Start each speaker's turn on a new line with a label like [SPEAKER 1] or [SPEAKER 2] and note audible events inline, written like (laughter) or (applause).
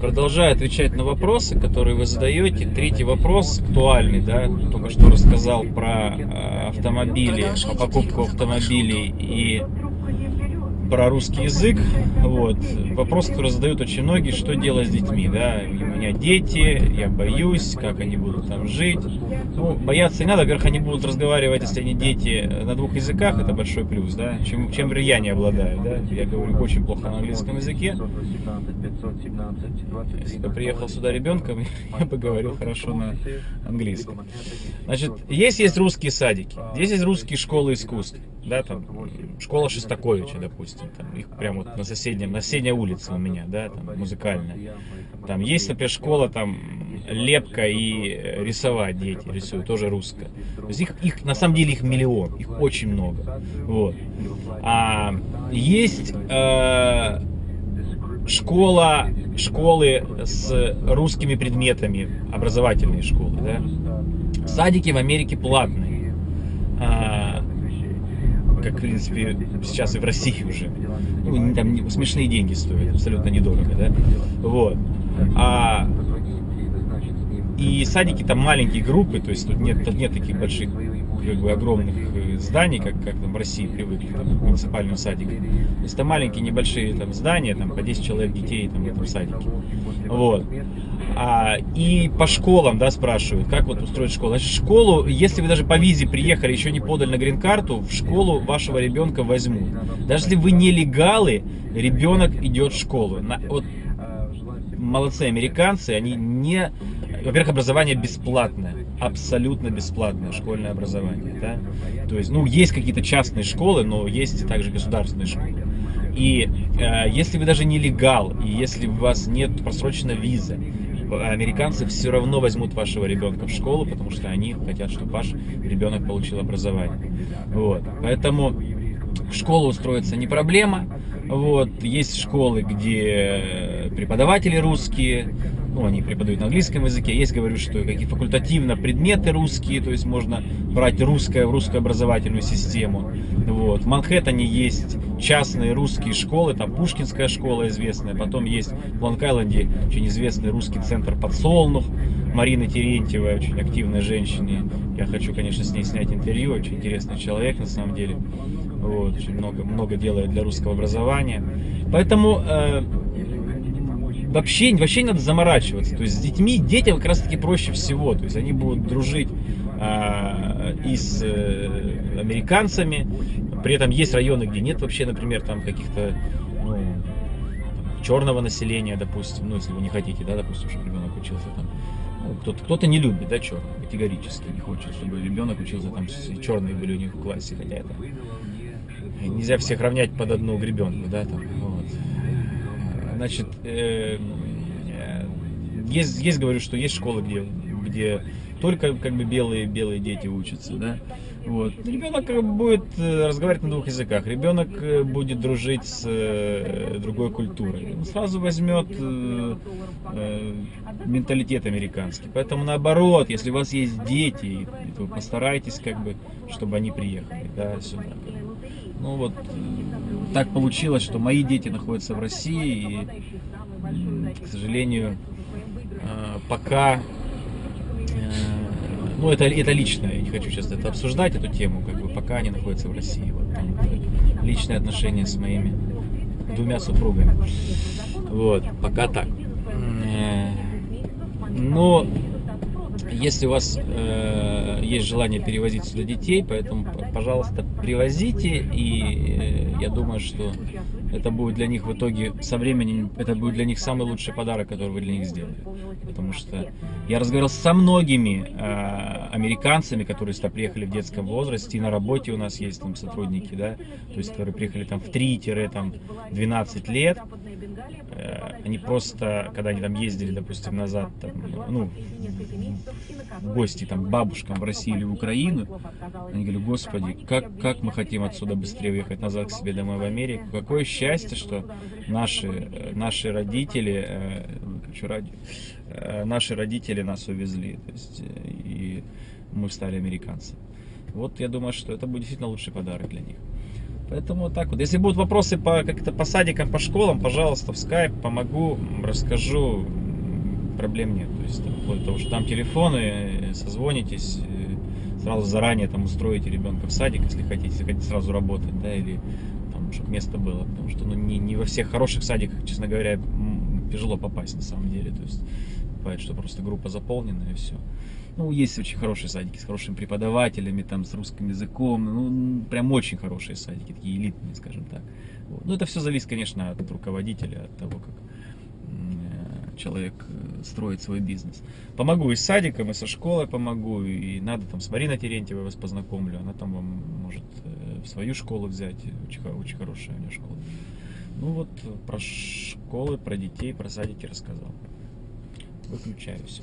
[SPEAKER 1] Продолжаю отвечать на вопросы, которые вы задаете. Третий вопрос актуальный, да, только что рассказал про э, автомобили, про покупку автомобилей и про русский язык. Вот. Вопрос, который задают очень многие, что делать с детьми, да, у меня дети, я боюсь, как они будут там жить. Ну, бояться не надо, во-первых, они будут разговаривать, если они дети, на двух языках, это большой плюс, да, чем, чем я не обладаю, да, я говорю очень плохо на английском языке. Если бы приехал сюда ребенком, (laughs) я бы говорил хорошо на английском. Значит, есть есть русские садики, здесь есть русские школы искусств, да, там, школа Шостаковича, допустим, там, их прямо вот на соседнем, на соседней улице у меня, да, там, музыкальная. Там есть, например, школа, там, лепка и рисовать дети рисуют, тоже русская. То есть их, их, на самом деле, их миллион, их очень много, вот. А есть э, школа, школы с русскими предметами, образовательные школы, да. Садики в Америке платные. Как, в принципе, сейчас и в России уже. Ну, там смешные деньги стоят, абсолютно недорого, да. Вот. А, и садики там маленькие группы, то есть тут нет, нет таких больших, как бы огромных э, зданий, как, как там в России привыкли, там, к муниципальным садикам. То есть это маленькие небольшие там здания, там по 10 человек детей там в этом садике. Вот. А, и по школам, да, спрашивают, как вот устроить школу. Значит, школу, если вы даже по визе приехали, еще не подали на грин-карту, в школу вашего ребенка возьмут. Даже если вы нелегалы, ребенок идет в школу. На, вот молодцы американцы, они не... Во-первых, образование бесплатное, абсолютно бесплатное школьное образование, да? То есть, ну, есть какие-то частные школы, но есть также государственные школы. И э, если вы даже не легал, и если у вас нет просроченной визы, американцы все равно возьмут вашего ребенка в школу, потому что они хотят, чтобы ваш ребенок получил образование. Вот. Поэтому в школу устроиться не проблема. Вот. Есть школы, где преподаватели русские, ну, они преподают на английском языке. Есть, говорю, что какие факультативно предметы русские, то есть можно брать русское в русскую образовательную систему. Вот. В Манхэттене есть частные русские школы, там Пушкинская школа известная, потом есть в Лонг-Айленде очень известный русский центр «Подсолнух», Марина Терентьева, очень активная женщина. Я хочу, конечно, с ней снять интервью, очень интересный человек на самом деле. Вот, очень много, много делает для русского образования. Поэтому э, вообще, вообще не надо заморачиваться. То есть с детьми, детям как раз таки проще всего. То есть они будут дружить э, и с э, американцами. При этом есть районы, где нет вообще, например, там каких-то ну, черного населения, допустим. Ну, если вы не хотите, да, допустим, чтобы ребенок учился там. Ну, кто-то, кто-то не любит, да, черных, категорически не хочет, чтобы ребенок учился там, черные были у них в классе, хотя это нельзя всех равнять под одну гребенку, да, там, вот. Значит, э, есть, есть, говорю, что есть школы, где, где только как бы белые, белые дети учатся, да. Вот. Ребенок будет э, разговаривать на двух языках. Ребенок э, будет дружить с э, другой культурой. Он сразу возьмет э, э, менталитет американский. Поэтому наоборот, если у вас есть дети, то постарайтесь, как бы, чтобы они приехали да, сюда. Ну вот так получилось, что мои дети находятся в России, и, к сожалению, пока ну, это, это личное, я не хочу сейчас это обсуждать, эту тему, как бы, пока они находятся в России. Вот, там, личные отношения с моими двумя супругами. Вот, пока так. Э, но если у вас э, есть желание перевозить сюда детей, поэтому, пожалуйста, привозите, и э, я думаю, что это будет для них в итоге со временем, это будет для них самый лучший подарок, который вы для них сделали. Потому что я разговаривал со многими э, американцами, которые сюда приехали в детском возрасте, и на работе у нас есть там сотрудники, да, то есть которые приехали там в 3-12 лет, э, они просто, когда они там ездили, допустим, назад, там, ну, в гости там бабушкам в Россию или в Украину, они говорили, господи, как, как мы хотим отсюда быстрее уехать назад к себе домой в Америку, какое счастье что наши, э, наши родители, э, хочу ради, э, наши родители нас увезли, то есть, и мы стали американцами. Вот я думаю, что это будет действительно лучший подарок для них. Поэтому вот так вот. Если будут вопросы по как-то по садикам, по школам, пожалуйста, в скайп помогу, расскажу. Проблем нет. То есть там, вплоть до того, что там телефоны, э, созвонитесь, э, сразу заранее там устроите ребенка в садик, если хотите, если хотите сразу работать, да, или там, чтобы место было. Потому что ну, не, не во всех хороших садиках, честно говоря, тяжело попасть на самом деле. То есть бывает, что просто группа заполнена и все. Ну, есть очень хорошие садики с хорошими преподавателями, там, с русским языком. Ну, прям очень хорошие садики, такие элитные, скажем так. Вот. Ну, это все зависит, конечно, от руководителя, от того, как человек э, строит свой бизнес. Помогу и с садиком, и со школой помогу, и надо там с Мариной Терентьевой вас познакомлю, она там вам может э, в свою школу взять, очень, очень хорошая у нее школа. Ну вот э, про школы, про детей, про садики рассказал. Выключаюсь.